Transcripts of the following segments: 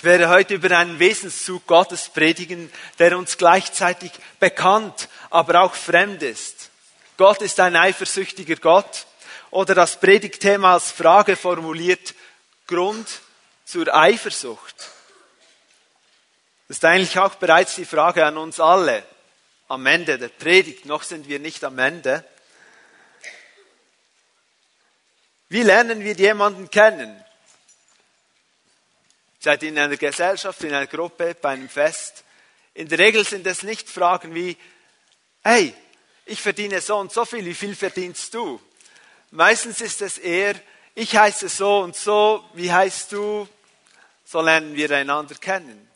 Ich werde heute über einen Wesenszug Gottes predigen, der uns gleichzeitig bekannt, aber auch fremd ist. Gott ist ein eifersüchtiger Gott oder das Predigtthema als Frage formuliert, Grund zur Eifersucht. Das ist eigentlich auch bereits die Frage an uns alle am Ende der Predigt. Noch sind wir nicht am Ende. Wie lernen wir jemanden kennen? Seid in einer Gesellschaft, in einer Gruppe, bei einem Fest? In der Regel sind es nicht Fragen wie, hey, ich verdiene so und so viel, wie viel verdienst du? Meistens ist es eher, ich heiße so und so, wie heißt du? So lernen wir einander kennen.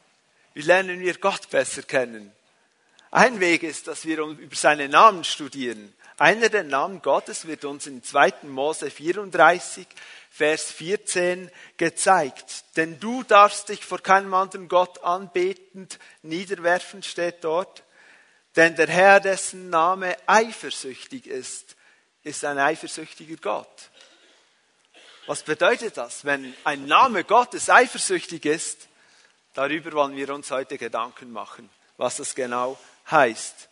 Wie lernen wir Gott besser kennen? Ein Weg ist, dass wir über seine Namen studieren. Einer der Namen Gottes wird uns in 2. Mose 34, Vers 14 gezeigt. Denn du darfst dich vor keinem anderen Gott anbetend niederwerfen, steht dort. Denn der Herr, dessen Name eifersüchtig ist, ist ein eifersüchtiger Gott. Was bedeutet das? Wenn ein Name Gottes eifersüchtig ist, darüber wollen wir uns heute Gedanken machen, was das genau heißt.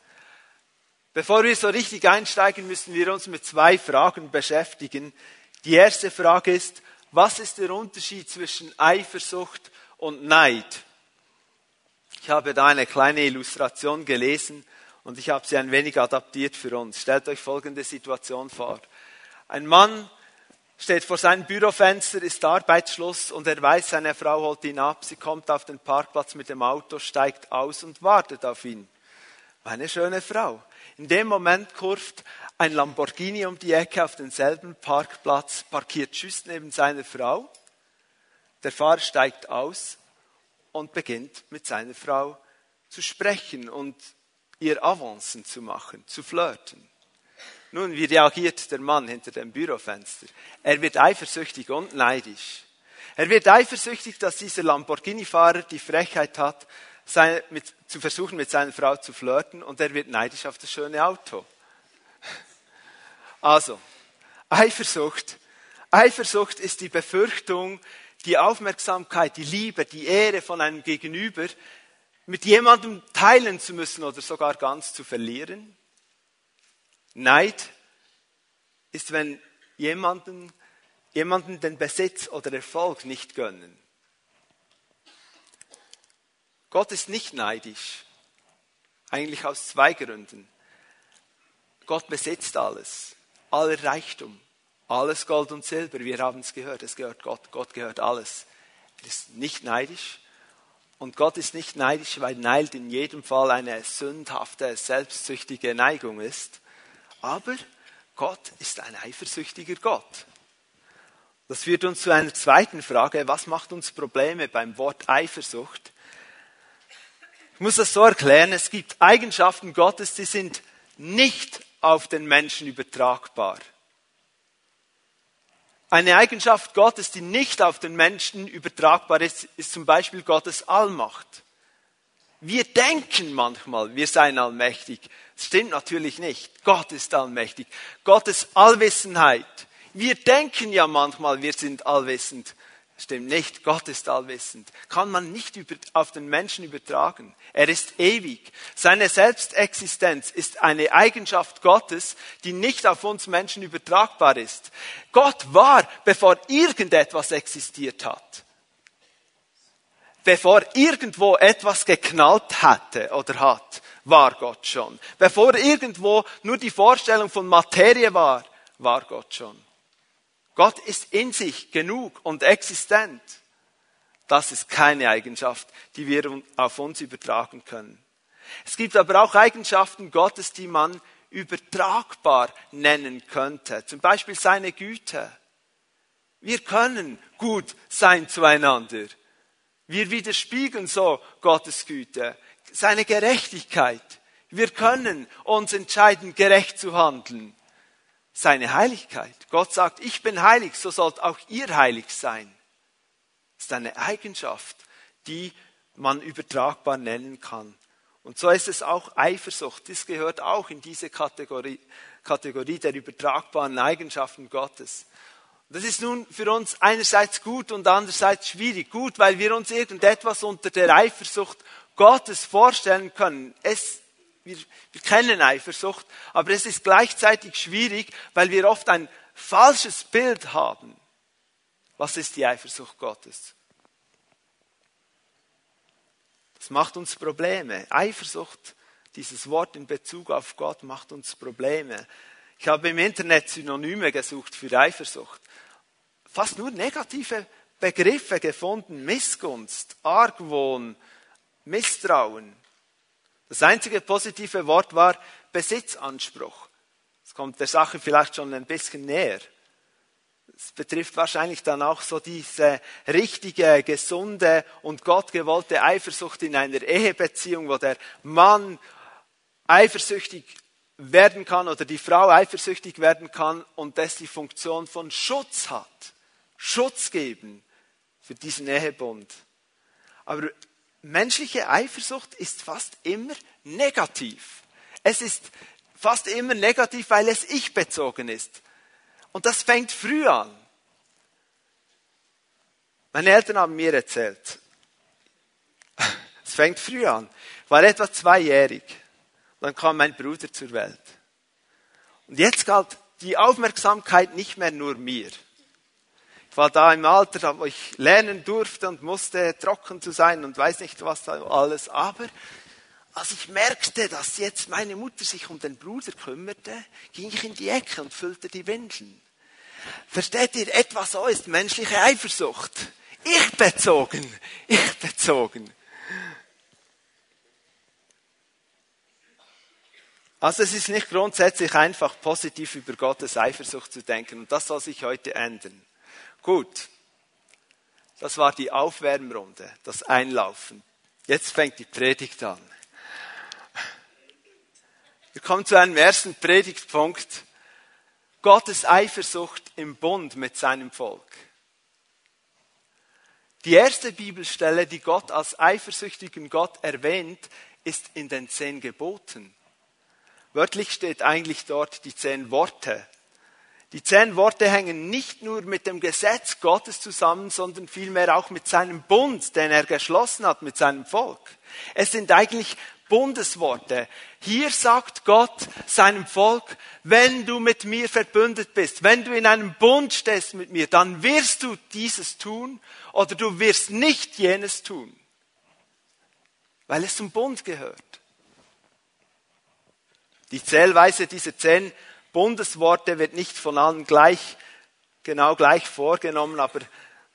Bevor wir so richtig einsteigen, müssen wir uns mit zwei Fragen beschäftigen. Die erste Frage ist, was ist der Unterschied zwischen Eifersucht und Neid? Ich habe da eine kleine Illustration gelesen und ich habe sie ein wenig adaptiert für uns. Stellt euch folgende Situation vor. Ein Mann steht vor seinem Bürofenster, ist Arbeitsschluss und er weiß, seine Frau holt ihn ab. Sie kommt auf den Parkplatz mit dem Auto, steigt aus und wartet auf ihn. Eine schöne Frau. In dem Moment kurft ein Lamborghini um die Ecke auf denselben Parkplatz, parkiert just neben seiner Frau. Der Fahrer steigt aus und beginnt mit seiner Frau zu sprechen und ihr Avancen zu machen, zu flirten. Nun, wie reagiert der Mann hinter dem Bürofenster? Er wird eifersüchtig und neidisch. Er wird eifersüchtig, dass dieser Lamborghini-Fahrer die Frechheit hat, seine, mit, zu versuchen, mit seiner Frau zu flirten und er wird neidisch auf das schöne Auto. Also, Eifersucht. Eifersucht ist die Befürchtung, die Aufmerksamkeit, die Liebe, die Ehre von einem Gegenüber mit jemandem teilen zu müssen oder sogar ganz zu verlieren. Neid ist, wenn jemanden, jemanden den Besitz oder Erfolg nicht gönnen. Gott ist nicht neidisch. Eigentlich aus zwei Gründen. Gott besitzt alles. Aller Reichtum. Alles Gold und Silber. Wir haben es gehört. Es gehört Gott. Gott gehört alles. Er ist nicht neidisch. Und Gott ist nicht neidisch, weil Neid in jedem Fall eine sündhafte, selbstsüchtige Neigung ist. Aber Gott ist ein eifersüchtiger Gott. Das führt uns zu einer zweiten Frage. Was macht uns Probleme beim Wort Eifersucht? Ich muss das so erklären, es gibt Eigenschaften Gottes, die sind nicht auf den Menschen übertragbar. Eine Eigenschaft Gottes, die nicht auf den Menschen übertragbar ist, ist zum Beispiel Gottes Allmacht. Wir denken manchmal, wir seien allmächtig. Das stimmt natürlich nicht. Gott ist allmächtig. Gottes Allwissenheit. Wir denken ja manchmal, wir sind allwissend. Stimmt nicht, Gott ist allwissend. Kann man nicht über, auf den Menschen übertragen. Er ist ewig. Seine Selbstexistenz ist eine Eigenschaft Gottes, die nicht auf uns Menschen übertragbar ist. Gott war, bevor irgendetwas existiert hat. Bevor irgendwo etwas geknallt hatte oder hat, war Gott schon. Bevor irgendwo nur die Vorstellung von Materie war, war Gott schon. Gott ist in sich genug und existent. Das ist keine Eigenschaft, die wir auf uns übertragen können. Es gibt aber auch Eigenschaften Gottes, die man übertragbar nennen könnte. Zum Beispiel seine Güte. Wir können gut sein zueinander. Wir widerspiegeln so Gottes Güte, seine Gerechtigkeit. Wir können uns entscheiden, gerecht zu handeln seine Heiligkeit. Gott sagt, ich bin heilig, so sollt auch ihr heilig sein. Das ist eine Eigenschaft, die man übertragbar nennen kann. Und so ist es auch Eifersucht. Das gehört auch in diese Kategorie, Kategorie der übertragbaren Eigenschaften Gottes. Das ist nun für uns einerseits gut und andererseits schwierig. Gut, weil wir uns irgendetwas unter der Eifersucht Gottes vorstellen können. Es, wir, wir kennen Eifersucht, aber es ist gleichzeitig schwierig, weil wir oft ein falsches Bild haben. Was ist die Eifersucht Gottes? Das macht uns Probleme. Eifersucht, dieses Wort in Bezug auf Gott, macht uns Probleme. Ich habe im Internet Synonyme gesucht für Eifersucht fast nur negative Begriffe gefunden. Missgunst, Argwohn, Misstrauen. Das einzige positive Wort war Besitzanspruch. Das kommt der Sache vielleicht schon ein bisschen näher. Es betrifft wahrscheinlich dann auch so diese richtige, gesunde und gottgewollte Eifersucht in einer Ehebeziehung, wo der Mann eifersüchtig werden kann oder die Frau eifersüchtig werden kann und das die Funktion von Schutz hat. Schutz geben für diesen Ehebund. Aber menschliche Eifersucht ist fast immer negativ. Es ist fast immer negativ, weil es ich bezogen ist. Und das fängt früh an. Meine Eltern haben mir erzählt, es fängt früh an. Ich war etwa zweijährig. Dann kam mein Bruder zur Welt. Und jetzt galt die Aufmerksamkeit nicht mehr nur mir. War da im Alter, wo ich lernen durfte und musste trocken zu sein und weiß nicht was da alles. Aber als ich merkte, dass jetzt meine Mutter sich um den Bruder kümmerte, ging ich in die Ecke und füllte die Windeln. Versteht ihr, etwa so ist menschliche Eifersucht. Ich bezogen, ich bezogen. Also es ist nicht grundsätzlich einfach positiv über Gottes Eifersucht zu denken und das soll sich heute ändern. Gut, das war die Aufwärmrunde, das Einlaufen. Jetzt fängt die Predigt an. Wir kommen zu einem ersten Predigtpunkt. Gottes Eifersucht im Bund mit seinem Volk. Die erste Bibelstelle, die Gott als eifersüchtigen Gott erwähnt, ist in den zehn Geboten. Wörtlich steht eigentlich dort die zehn Worte. Die zehn Worte hängen nicht nur mit dem Gesetz Gottes zusammen, sondern vielmehr auch mit seinem Bund, den er geschlossen hat mit seinem Volk. Es sind eigentlich Bundesworte. Hier sagt Gott seinem Volk, wenn du mit mir verbündet bist, wenn du in einem Bund stehst mit mir, dann wirst du dieses tun oder du wirst nicht jenes tun, weil es zum Bund gehört. Die Zählweise dieser zehn Bundesworte wird nicht von allen gleich, genau gleich vorgenommen, aber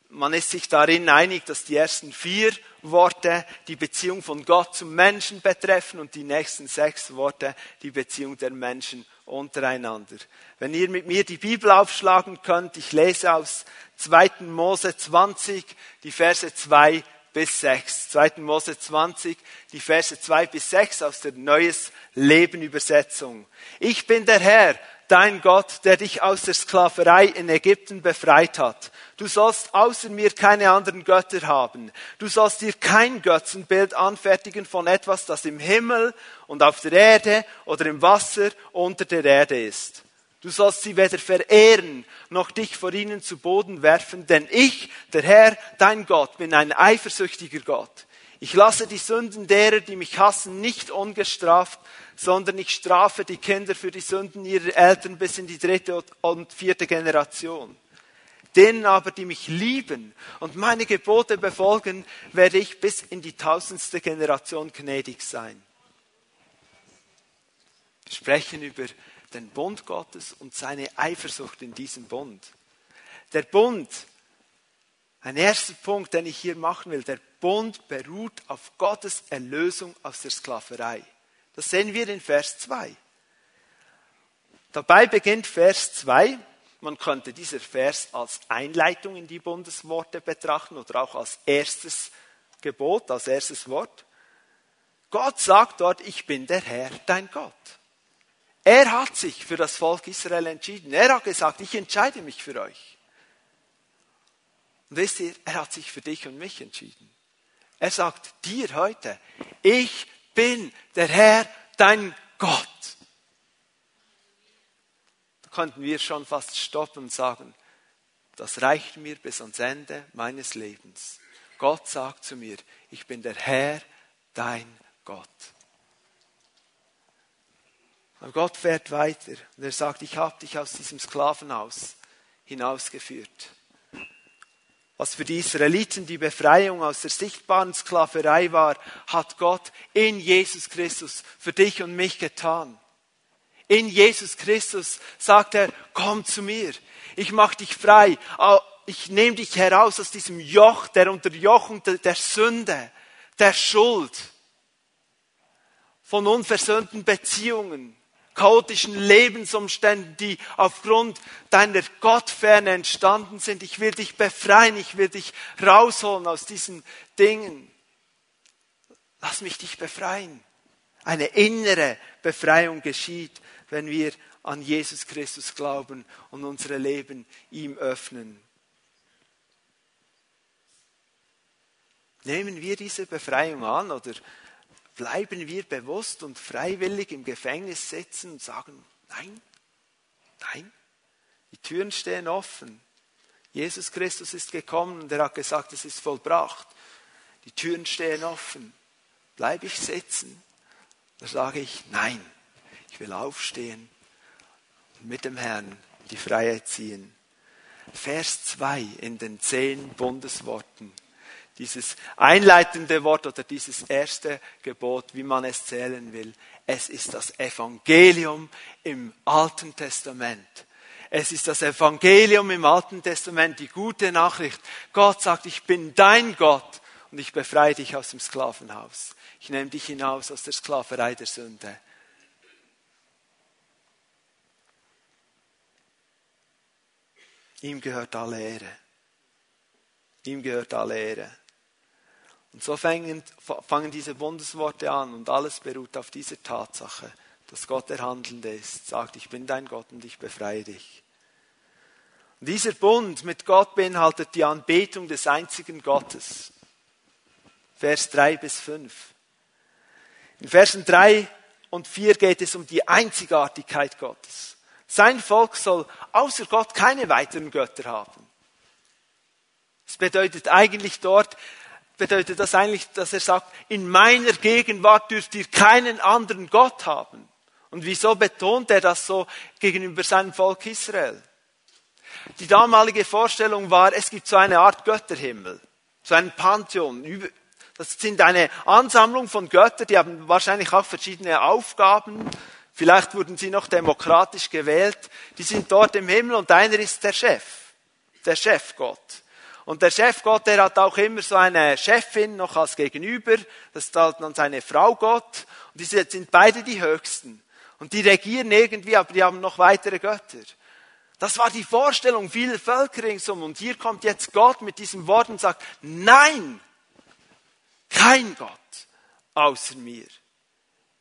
man ist sich darin einig, dass die ersten vier Worte die Beziehung von Gott zum Menschen betreffen und die nächsten sechs Worte die Beziehung der Menschen untereinander. Wenn ihr mit mir die Bibel aufschlagen könnt, ich lese aus 2. Mose 20, die Verse 2 bis 6. 2. Mose 20, die Verse 2 bis 6 aus der Neues Leben Übersetzung. Ich bin der Herr, dein Gott, der dich aus der Sklaverei in Ägypten befreit hat. Du sollst außer mir keine anderen Götter haben. Du sollst dir kein Götzenbild anfertigen von etwas, das im Himmel und auf der Erde oder im Wasser unter der Erde ist. Du sollst sie weder verehren, noch dich vor ihnen zu Boden werfen, denn ich, der Herr, dein Gott, bin ein eifersüchtiger Gott. Ich lasse die Sünden derer, die mich hassen, nicht ungestraft, sondern ich strafe die Kinder für die Sünden ihrer Eltern bis in die dritte und vierte Generation. Denen aber, die mich lieben und meine Gebote befolgen, werde ich bis in die tausendste Generation gnädig sein. Wir sprechen über den Bund Gottes und seine Eifersucht in diesem Bund. Der Bund, ein erster Punkt, den ich hier machen will, der Bund beruht auf Gottes Erlösung aus der Sklaverei. Das sehen wir in Vers 2. Dabei beginnt Vers 2. Man könnte dieser Vers als Einleitung in die Bundesworte betrachten oder auch als erstes Gebot, als erstes Wort. Gott sagt dort, ich bin der Herr, dein Gott. Er hat sich für das Volk Israel entschieden. Er hat gesagt, ich entscheide mich für euch. Und wisst ihr, er hat sich für dich und mich entschieden. Er sagt dir heute, ich bin der Herr, dein Gott. Da könnten wir schon fast stoppen und sagen, das reicht mir bis ans Ende meines Lebens. Gott sagt zu mir, ich bin der Herr, dein Gott. Und Gott fährt weiter. Und er sagt, ich habe dich aus diesem Sklavenhaus hinausgeführt. Was für die Israeliten die Befreiung aus der sichtbaren Sklaverei war, hat Gott in Jesus Christus für dich und mich getan. In Jesus Christus sagt er, komm zu mir, ich mache dich frei, ich nehme dich heraus aus diesem Joch der Unterjochung der Sünde, der Schuld, von unversöhnten Beziehungen, chaotischen Lebensumständen, die aufgrund deiner Gottferne entstanden sind. Ich will dich befreien, ich will dich rausholen aus diesen Dingen. Lass mich dich befreien. Eine innere Befreiung geschieht, wenn wir an Jesus Christus glauben und unsere Leben ihm öffnen. Nehmen wir diese Befreiung an oder bleiben wir bewusst und freiwillig im Gefängnis sitzen und sagen, nein, nein, die Türen stehen offen. Jesus Christus ist gekommen und er hat gesagt, es ist vollbracht. Die Türen stehen offen. Bleibe ich sitzen? Da sage ich, nein, ich will aufstehen und mit dem Herrn die Freiheit ziehen. Vers 2 in den zehn Bundesworten dieses einleitende Wort oder dieses erste Gebot, wie man es zählen will. Es ist das Evangelium im Alten Testament. Es ist das Evangelium im Alten Testament, die gute Nachricht. Gott sagt, ich bin dein Gott und ich befreie dich aus dem Sklavenhaus. Ich nehme dich hinaus aus der Sklaverei der Sünde. Ihm gehört alle Ehre. Ihm gehört alle Ehre. Und so fangen, fangen diese Bundesworte an und alles beruht auf dieser Tatsache, dass Gott der Handelnde ist, sagt, ich bin dein Gott und ich befreie dich. Und dieser Bund mit Gott beinhaltet die Anbetung des einzigen Gottes. Vers 3 bis 5. In Versen 3 und 4 geht es um die Einzigartigkeit Gottes. Sein Volk soll außer Gott keine weiteren Götter haben. Das bedeutet eigentlich dort, bedeutet das eigentlich, dass er sagt, in meiner Gegenwart dürft ihr keinen anderen Gott haben. Und wieso betont er das so gegenüber seinem Volk Israel? Die damalige Vorstellung war, es gibt so eine Art Götterhimmel, so ein Pantheon. Das sind eine Ansammlung von Göttern, die haben wahrscheinlich auch verschiedene Aufgaben. Vielleicht wurden sie noch demokratisch gewählt. Die sind dort im Himmel und einer ist der Chef, der Chefgott. Und der Chefgott, der hat auch immer so eine Chefin noch als Gegenüber. Das ist halt dann seine Frau Gott. Und diese sind beide die Höchsten. Und die regieren irgendwie, aber die haben noch weitere Götter. Das war die Vorstellung vieler Völker ringsum. Und hier kommt jetzt Gott mit diesem Wort und sagt, nein, kein Gott außer mir.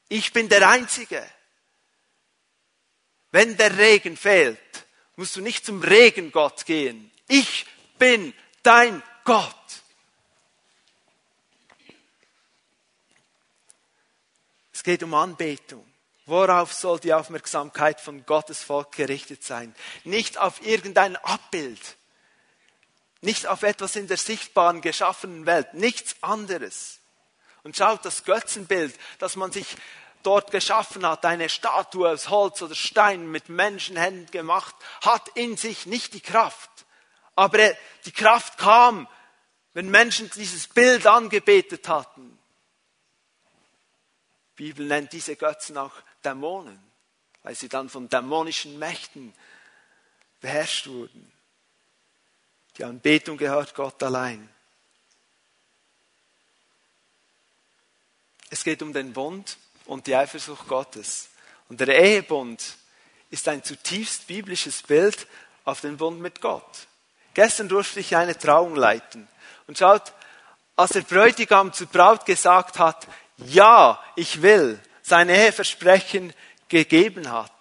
Ich bin der Einzige. Wenn der Regen fehlt, musst du nicht zum Regengott gehen. Ich bin dein Gott. Es geht um Anbetung. Worauf soll die Aufmerksamkeit von Gottes Volk gerichtet sein? Nicht auf irgendein Abbild, nicht auf etwas in der sichtbaren geschaffenen Welt, nichts anderes. Und schaut das Götzenbild, das man sich dort geschaffen hat, eine Statue aus Holz oder Stein mit Menschenhänden gemacht, hat in sich nicht die Kraft, aber die Kraft kam, wenn Menschen dieses Bild angebetet hatten. Die Bibel nennt diese Götzen auch Dämonen, weil sie dann von dämonischen Mächten beherrscht wurden. Die Anbetung gehört Gott allein. Es geht um den Bund und die Eifersucht Gottes. Und der Ehebund ist ein zutiefst biblisches Bild auf den Bund mit Gott. Gestern durfte ich eine Trauung leiten. Und schaut, als der Bräutigam zur Braut gesagt hat, ja, ich will, sein Eheversprechen gegeben hat,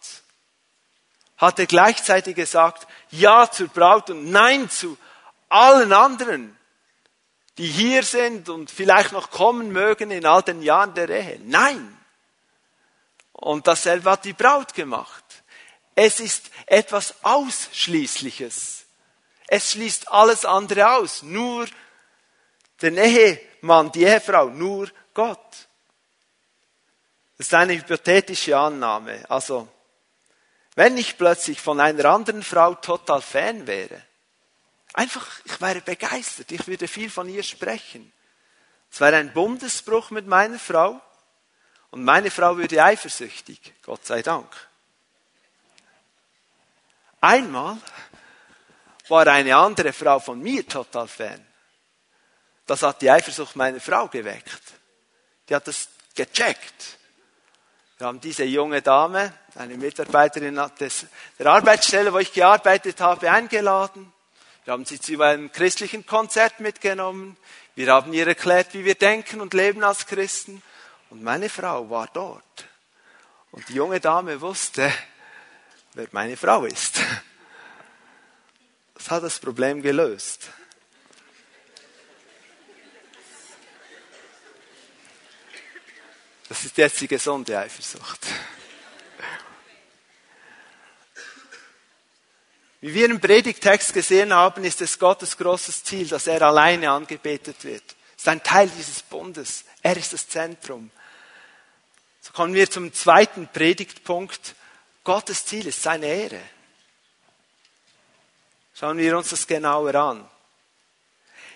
hat er gleichzeitig gesagt, ja zur Braut und nein zu allen anderen, die hier sind und vielleicht noch kommen mögen in all den Jahren der Ehe. Nein. Und dasselbe hat die Braut gemacht. Es ist etwas Ausschließliches Es schließt alles andere aus. Nur der Ehemann, die Ehefrau, nur Gott. Das ist eine hypothetische Annahme. Also, wenn ich plötzlich von einer anderen Frau total Fan wäre, einfach, ich wäre begeistert, ich würde viel von ihr sprechen. Es wäre ein Bundesbruch mit meiner Frau und meine Frau würde eifersüchtig, Gott sei Dank. Einmal war eine andere Frau von mir total Fan. Das hat die Eifersucht meiner Frau geweckt. Die hat das gecheckt. Wir haben diese junge Dame, eine Mitarbeiterin der Arbeitsstelle, wo ich gearbeitet habe, eingeladen. Wir haben sie zu einem christlichen Konzert mitgenommen. Wir haben ihr erklärt, wie wir denken und leben als Christen. Und meine Frau war dort. Und die junge Dame wusste, wer meine Frau ist. Das hat das Problem gelöst. Das ist jetzt die gesunde Eifersucht. Wie wir im Predigtext gesehen haben, ist es Gottes großes Ziel, dass er alleine angebetet wird. Es ist ein Teil dieses Bundes. Er ist das Zentrum. So kommen wir zum zweiten Predigtpunkt. Gottes Ziel ist seine Ehre. Schauen wir uns das genauer an.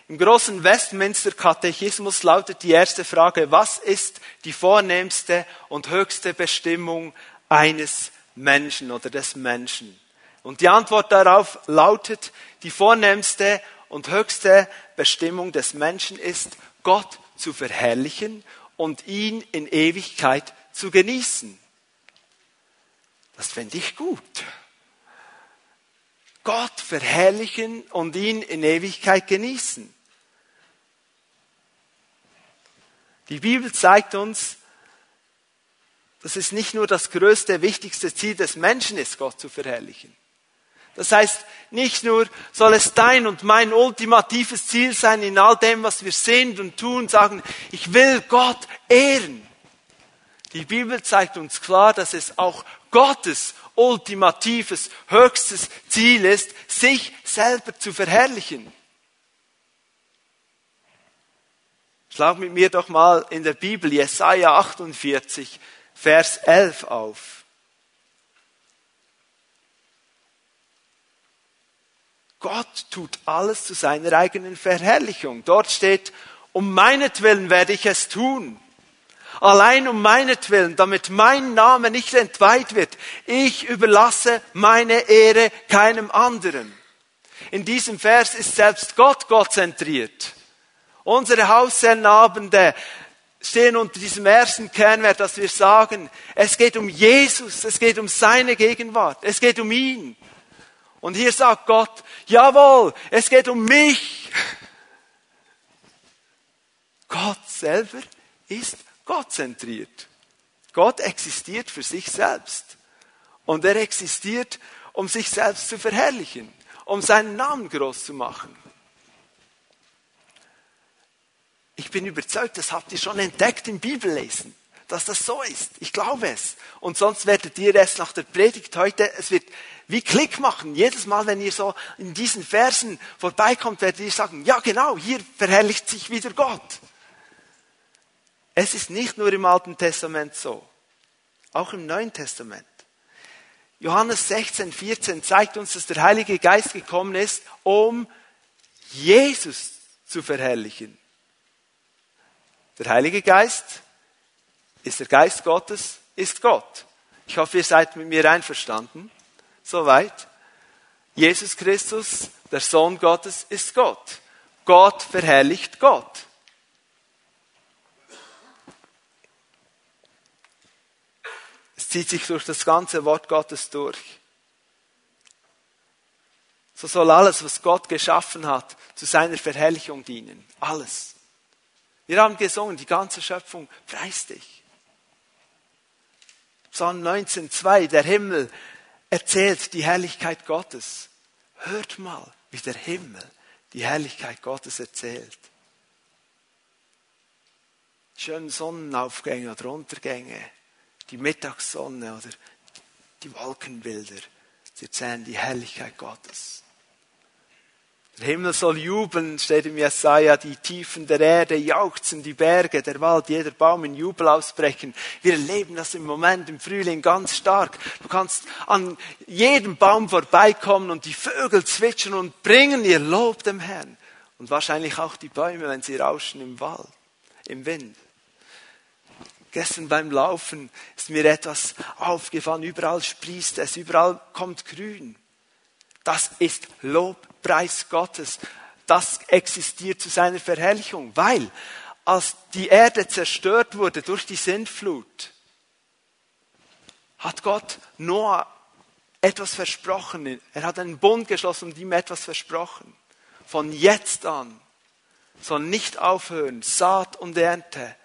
Im großen Westminster Katechismus lautet die erste Frage, was ist die vornehmste und höchste Bestimmung eines Menschen oder des Menschen? Und die Antwort darauf lautet, die vornehmste und höchste Bestimmung des Menschen ist, Gott zu verherrlichen und ihn in Ewigkeit zu genießen. Das fände ich gut. Gott verherrlichen und ihn in Ewigkeit genießen. Die Bibel zeigt uns, dass es nicht nur das größte, wichtigste Ziel des Menschen ist, Gott zu verherrlichen. Das heißt, nicht nur soll es dein und mein ultimatives Ziel sein in all dem, was wir sehen und tun, sagen, ich will Gott ehren. Die Bibel zeigt uns klar, dass es auch Gottes ultimatives, höchstes Ziel ist, sich selber zu verherrlichen. Schlag mit mir doch mal in der Bibel Jesaja 48, Vers 11 auf. Gott tut alles zu seiner eigenen Verherrlichung. Dort steht, um meinetwillen werde ich es tun. Allein um meinetwillen, damit mein Name nicht entweiht wird. Ich überlasse meine Ehre keinem anderen. In diesem Vers ist selbst Gott Gott zentriert. Unsere Hausherrenabende stehen unter diesem ersten Kernwert, dass wir sagen, es geht um Jesus, es geht um seine Gegenwart, es geht um ihn. Und hier sagt Gott, jawohl, es geht um mich. Gott selber ist Gott zentriert. Gott existiert für sich selbst. Und er existiert, um sich selbst zu verherrlichen, um seinen Namen groß zu machen. Ich bin überzeugt, das habt ihr schon entdeckt im Bibellesen, dass das so ist. Ich glaube es. Und sonst werdet ihr es nach der Predigt heute, es wird wie Klick machen. Jedes Mal, wenn ihr so in diesen Versen vorbeikommt, werdet ihr sagen, ja genau, hier verherrlicht sich wieder Gott. Es ist nicht nur im Alten Testament so, auch im Neuen Testament. Johannes 16, 14 zeigt uns, dass der Heilige Geist gekommen ist, um Jesus zu verherrlichen. Der Heilige Geist ist der Geist Gottes, ist Gott. Ich hoffe, ihr seid mit mir einverstanden. Soweit. Jesus Christus, der Sohn Gottes, ist Gott. Gott verherrlicht Gott. Zieht sich durch das ganze Wort Gottes durch. So soll alles, was Gott geschaffen hat, zu seiner Verherrlichung dienen. Alles. Wir haben gesungen, die ganze Schöpfung preist dich. Psalm 19,2, der Himmel erzählt die Herrlichkeit Gottes. Hört mal, wie der Himmel die Herrlichkeit Gottes erzählt. Schöne Sonnenaufgänge oder Untergänge, die Mittagssonne oder die Wolkenbilder. Sie erzählen die Herrlichkeit Gottes. Der Himmel soll jubeln, steht im Jesaja, die Tiefen der Erde jauchzen, die Berge, der Wald, jeder Baum in Jubel ausbrechen. Wir erleben das im Moment im Frühling ganz stark. Du kannst an jedem Baum vorbeikommen und die Vögel zwitschern und bringen ihr Lob dem Herrn. Und wahrscheinlich auch die Bäume, wenn sie rauschen im Wald, im Wind. Gestern beim Laufen ist mir etwas aufgefallen. Überall sprießt es, überall kommt Grün. Das ist Lobpreis Gottes. Das existiert zu seiner Verherrlichung, weil als die Erde zerstört wurde durch die Sintflut, hat Gott Noah etwas versprochen. Er hat einen Bund geschlossen und ihm etwas versprochen. Von jetzt an soll nicht aufhören Saat und Ernte,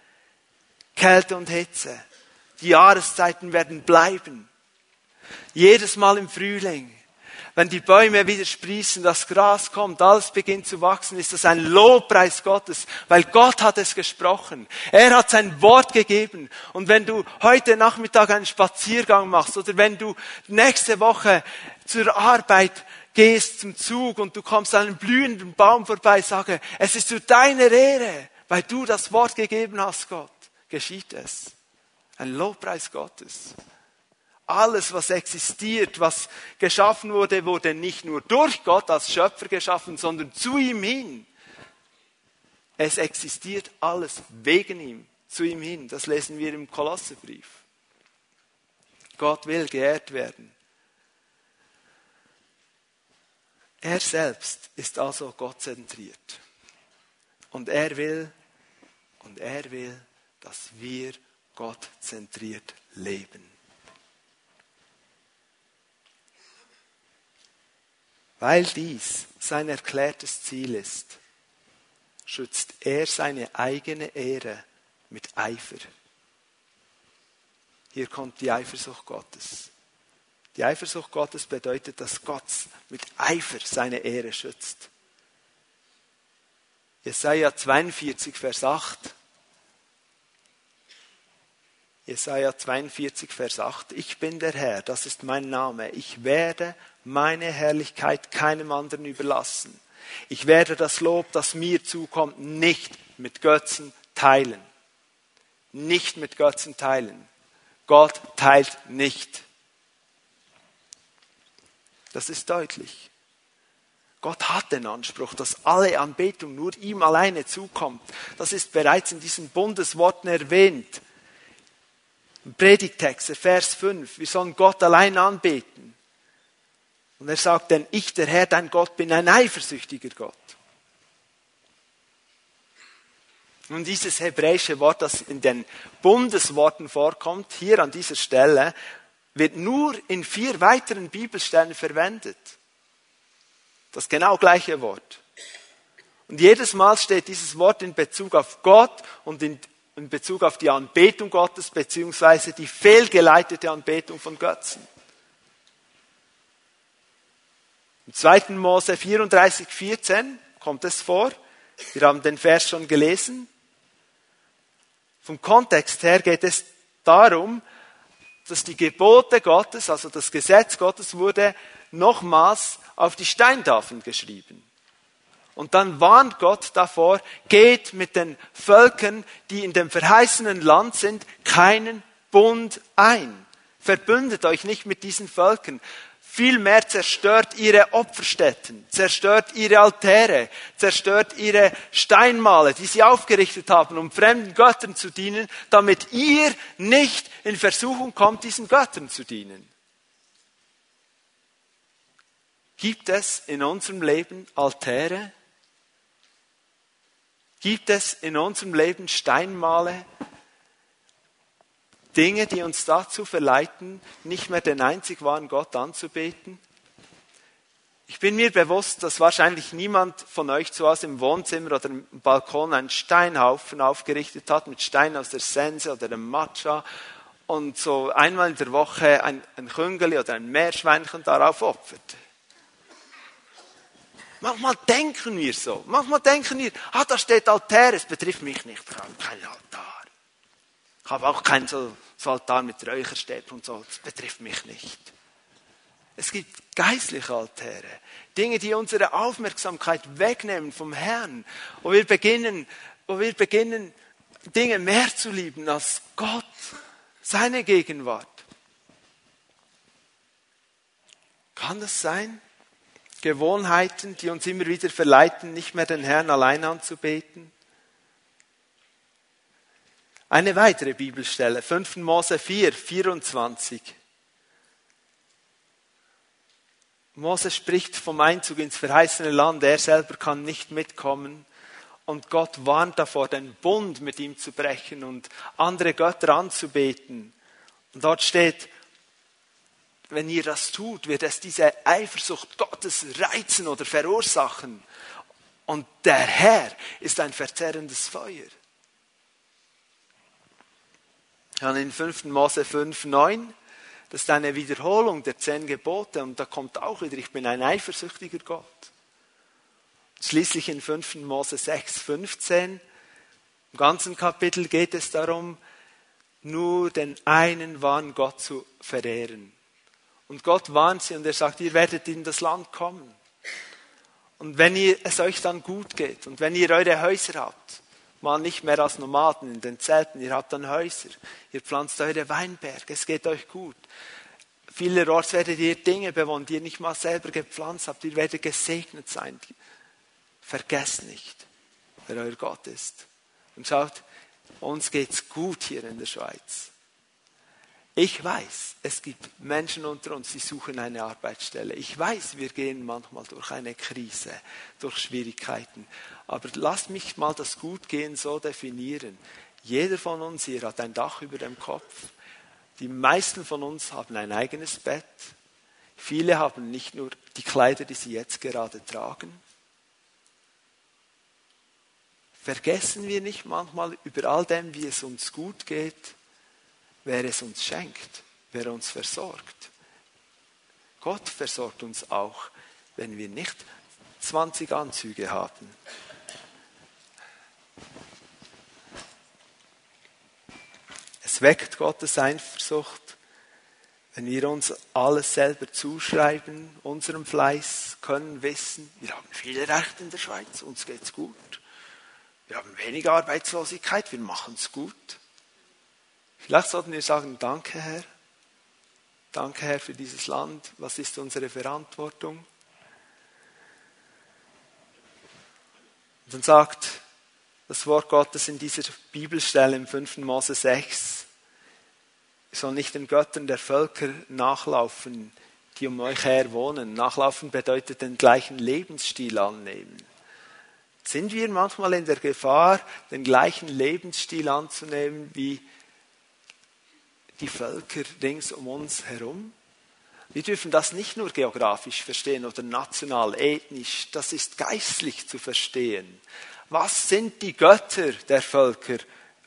Kälte und Hitze. Die Jahreszeiten werden bleiben. Jedes Mal im Frühling wenn die Bäume wieder sprießen, das Gras kommt, alles beginnt zu wachsen, ist das ein Lobpreis Gottes, weil Gott hat es gesprochen. Er hat sein Wort gegeben. Und wenn du heute Nachmittag einen Spaziergang machst oder wenn du nächste Woche zur Arbeit gehst zum Zug und du kommst an einem blühenden Baum vorbei, sage, es ist zu deiner Ehre, weil du das Wort gegeben hast, Gott, geschieht es. Ein Lobpreis Gottes. Alles, was existiert, was geschaffen wurde, wurde nicht nur durch Gott als Schöpfer geschaffen, sondern zu ihm hin. Es existiert alles wegen ihm, zu ihm hin. Das lesen wir im Kolossebrief. Gott will geehrt werden. Er selbst ist also Gott zentriert. Und er will, und er will, dass wir Gott zentriert leben. Weil dies sein erklärtes Ziel ist, schützt er seine eigene Ehre mit Eifer. Hier kommt die Eifersucht Gottes. Die Eifersucht Gottes bedeutet, dass Gott mit Eifer seine Ehre schützt. Jesaja 42, Vers 8. Jesaja 42, Vers 8. Ich bin der Herr, das ist mein Name. Ich werde meine Herrlichkeit keinem anderen überlassen. Ich werde das Lob, das mir zukommt, nicht mit Götzen teilen. Nicht mit Götzen teilen. Gott teilt nicht. Das ist deutlich. Gott hat den Anspruch, dass alle Anbetung nur ihm alleine zukommt. Das ist bereits in diesen Bundesworten erwähnt. Im Predigtext, Vers 5. Wir sollen Gott allein anbeten. Und er sagt, denn ich, der Herr, dein Gott, bin ein eifersüchtiger Gott. Und dieses hebräische Wort, das in den Bundesworten vorkommt, hier an dieser Stelle, wird nur in vier weiteren Bibelstellen verwendet. Das genau gleiche Wort. Und jedes Mal steht dieses Wort in Bezug auf Gott und in, in Bezug auf die Anbetung Gottes, beziehungsweise die fehlgeleitete Anbetung von Götzen. Im 2. Mose 34, 14 kommt es vor. Wir haben den Vers schon gelesen. Vom Kontext her geht es darum, dass die Gebote Gottes, also das Gesetz Gottes wurde nochmals auf die Steintafeln geschrieben. Und dann warnt Gott davor, geht mit den Völkern, die in dem verheißenen Land sind, keinen Bund ein. Verbündet euch nicht mit diesen Völkern. Vielmehr zerstört ihre Opferstätten, zerstört ihre Altäre, zerstört ihre Steinmale, die sie aufgerichtet haben, um fremden Göttern zu dienen, damit ihr nicht in Versuchung kommt, diesen Göttern zu dienen. Gibt es in unserem Leben Altäre? Gibt es in unserem Leben Steinmale, Dinge, die uns dazu verleiten, nicht mehr den einzig wahren Gott anzubeten? Ich bin mir bewusst, dass wahrscheinlich niemand von euch zu Hause im Wohnzimmer oder im Balkon einen Steinhaufen aufgerichtet hat mit Steinen aus der Sense oder dem Matcha und so einmal in der Woche ein, ein Küngeli oder ein Meerschweinchen darauf opfert. Manchmal denken wir so. Manchmal denken wir, ah, da steht Altar, es betrifft mich nicht. Ich habe keinen Altar. Ich habe auch keinen so, so Altar mit Räucherstäbchen und so. Das betrifft mich nicht. Es gibt geistliche Altäre. Dinge, die unsere Aufmerksamkeit wegnehmen vom Herrn. Wo wir beginnen, wo wir beginnen, Dinge mehr zu lieben als Gott, seine Gegenwart. Kann das sein? Gewohnheiten, die uns immer wieder verleiten, nicht mehr den Herrn allein anzubeten? Eine weitere Bibelstelle, 5. Mose 4, 24. Mose spricht vom Einzug ins verheißene Land. Er selber kann nicht mitkommen. Und Gott warnt davor, den Bund mit ihm zu brechen und andere Götter anzubeten. Und dort steht, wenn ihr das tut, wird es diese Eifersucht Gottes reizen oder verursachen. Und der Herr ist ein verzerrendes Feuer. Dann in 5. Mose 5, 9, das ist eine Wiederholung der zehn Gebote und da kommt auch wieder, ich bin ein eifersüchtiger Gott. Schließlich in 5. Mose 6, 15, im ganzen Kapitel geht es darum, nur den einen wahren Gott zu verehren. Und Gott warnt sie und er sagt, ihr werdet in das Land kommen. Und wenn ihr, es euch dann gut geht und wenn ihr eure Häuser habt, mal nicht mehr als Nomaden in den Zelten, ihr habt dann Häuser, ihr pflanzt eure Weinberge, es geht euch gut. Vielerorts werdet ihr Dinge bewohnen, die ihr nicht mal selber gepflanzt habt, ihr werdet gesegnet sein. Vergesst nicht, wer euer Gott ist. Und schaut, uns geht's gut hier in der Schweiz. Ich weiß, es gibt Menschen unter uns, die suchen eine Arbeitsstelle. Ich weiß, wir gehen manchmal durch eine Krise, durch Schwierigkeiten. Aber lasst mich mal das Gutgehen so definieren. Jeder von uns hier hat ein Dach über dem Kopf. Die meisten von uns haben ein eigenes Bett. Viele haben nicht nur die Kleider, die sie jetzt gerade tragen. Vergessen wir nicht manchmal über all dem, wie es uns gut geht, wer es uns schenkt, wer uns versorgt. Gott versorgt uns auch, wenn wir nicht 20 Anzüge haben. Es weckt Gottes Eifersucht, wenn wir uns alles selber zuschreiben, unserem Fleiß, können wissen, wir haben viel Recht in der Schweiz, uns geht's gut. Wir haben wenig Arbeitslosigkeit, wir machen es gut. Vielleicht sollten wir sagen, danke Herr. Danke Herr für dieses Land. Was ist unsere Verantwortung? Und dann sagt das Wort Gottes in dieser Bibelstelle im 5. Mose 6, ihr soll nicht den Göttern der Völker nachlaufen, die um euch her wohnen. Nachlaufen bedeutet den gleichen Lebensstil annehmen. Sind wir manchmal in der Gefahr, den gleichen Lebensstil anzunehmen wie die Völker rings um uns herum. Wir dürfen das nicht nur geografisch verstehen oder national, ethnisch, das ist geistlich zu verstehen. Was sind die Götter der Völker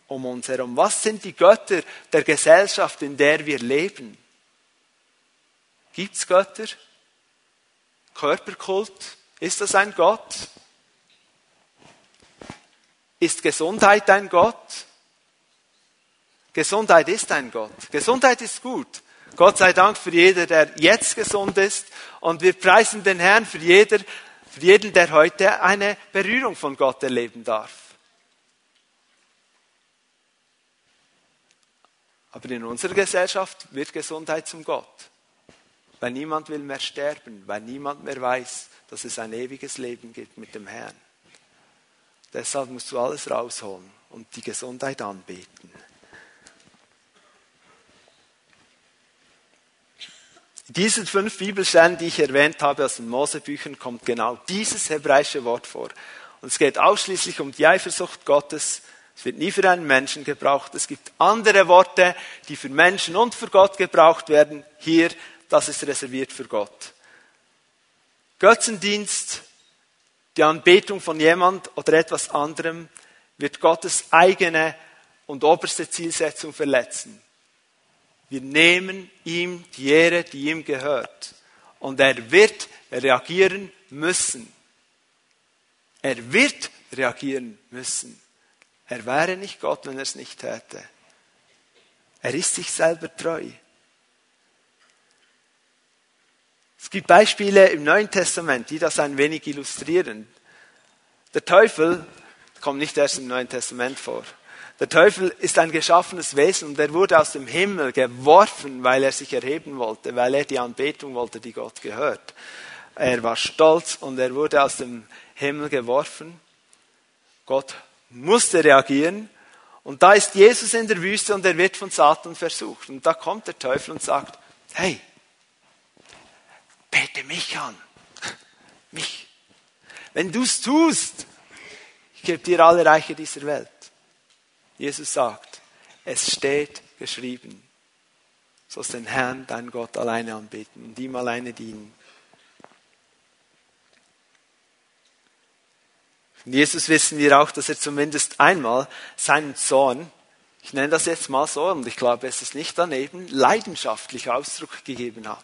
um uns herum? Was sind die Götter der Gesellschaft, in der wir leben? Gibt es Götter? Körperkult? Ist das ein Gott? Ist Gesundheit ein Gott? Gesundheit ist ein Gott. Gesundheit ist gut. Gott sei Dank für jeder, der jetzt gesund ist. Und wir preisen den Herrn für, jeder, für jeden, der heute eine Berührung von Gott erleben darf. Aber in unserer Gesellschaft wird Gesundheit zum Gott. Weil niemand will mehr sterben, weil niemand mehr weiß, dass es ein ewiges Leben gibt mit dem Herrn. Deshalb musst du alles rausholen und die Gesundheit anbeten. In diesen fünf Bibelstellen, die ich erwähnt habe aus den Mosebüchern, kommt genau dieses hebräische Wort vor. Und es geht ausschließlich um die Eifersucht Gottes. Es wird nie für einen Menschen gebraucht. Es gibt andere Worte, die für Menschen und für Gott gebraucht werden. Hier, das ist reserviert für Gott. Götzendienst, die Anbetung von jemand oder etwas anderem, wird Gottes eigene und oberste Zielsetzung verletzen. Wir nehmen ihm die Ehre, die ihm gehört. Und er wird reagieren müssen. Er wird reagieren müssen. Er wäre nicht Gott, wenn er es nicht täte. Er ist sich selber treu. Es gibt Beispiele im Neuen Testament, die das ein wenig illustrieren. Der Teufel kommt nicht erst im Neuen Testament vor. Der Teufel ist ein geschaffenes Wesen und er wurde aus dem Himmel geworfen, weil er sich erheben wollte, weil er die Anbetung wollte, die Gott gehört. Er war stolz und er wurde aus dem Himmel geworfen. Gott musste reagieren. Und da ist Jesus in der Wüste und er wird von Satan versucht. Und da kommt der Teufel und sagt, hey, bete mich an. Mich. Wenn du es tust, ich gebe dir alle Reiche dieser Welt. Jesus sagt, es steht geschrieben, sollst den Herrn, deinen Gott, alleine anbeten und ihm alleine dienen. Von Jesus wissen wir auch, dass er zumindest einmal seinen Sohn, ich nenne das jetzt mal so, und ich glaube, es ist nicht daneben, leidenschaftlich Ausdruck gegeben hat.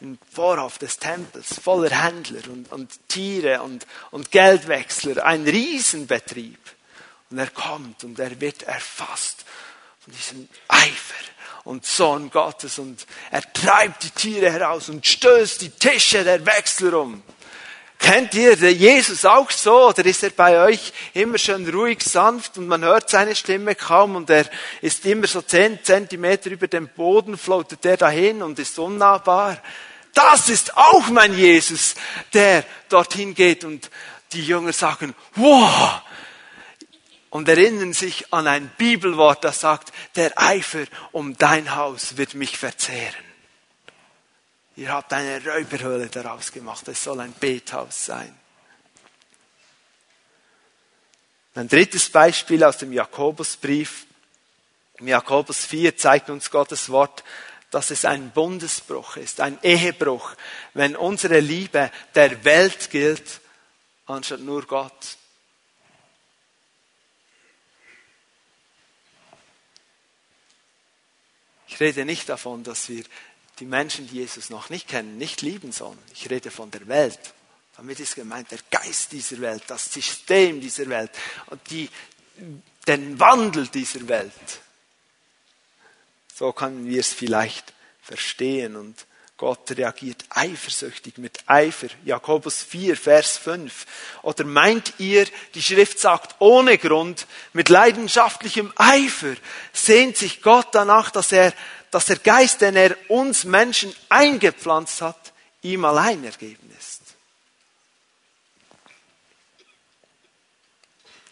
Im Vorhof des Tempels, voller Händler und, und Tiere und, und Geldwechsler, ein Riesenbetrieb. Und er kommt und er wird erfasst von diesem Eifer und Sohn Gottes und er treibt die Tiere heraus und stößt die Tische der Wechsler um. Kennt ihr Jesus auch so oder ist er bei euch immer schön ruhig, sanft und man hört seine Stimme kaum und er ist immer so zehn Zentimeter über dem Boden, floatet er dahin und ist unnahbar? Das ist auch mein Jesus, der dorthin geht und die Jünger sagen, wow, und erinnern sich an ein Bibelwort, das sagt, der Eifer um dein Haus wird mich verzehren. Ihr habt eine Räuberhöhle daraus gemacht, es soll ein Bethaus sein. Ein drittes Beispiel aus dem Jakobusbrief. Im Jakobus 4 zeigt uns Gottes Wort, dass es ein Bundesbruch ist, ein Ehebruch, wenn unsere Liebe der Welt gilt, anstatt nur Gott. Ich rede nicht davon, dass wir die Menschen, die Jesus noch nicht kennen, nicht lieben sollen. Ich rede von der Welt. Damit ist gemeint der Geist dieser Welt, das System dieser Welt und die, den Wandel dieser Welt. So können wir es vielleicht verstehen und Gott reagiert eifersüchtig mit Eifer. Jakobus 4, Vers 5. Oder meint ihr, die Schrift sagt ohne Grund, mit leidenschaftlichem Eifer sehnt sich Gott danach, dass er, dass der Geist, den er uns Menschen eingepflanzt hat, ihm allein ergeben ist.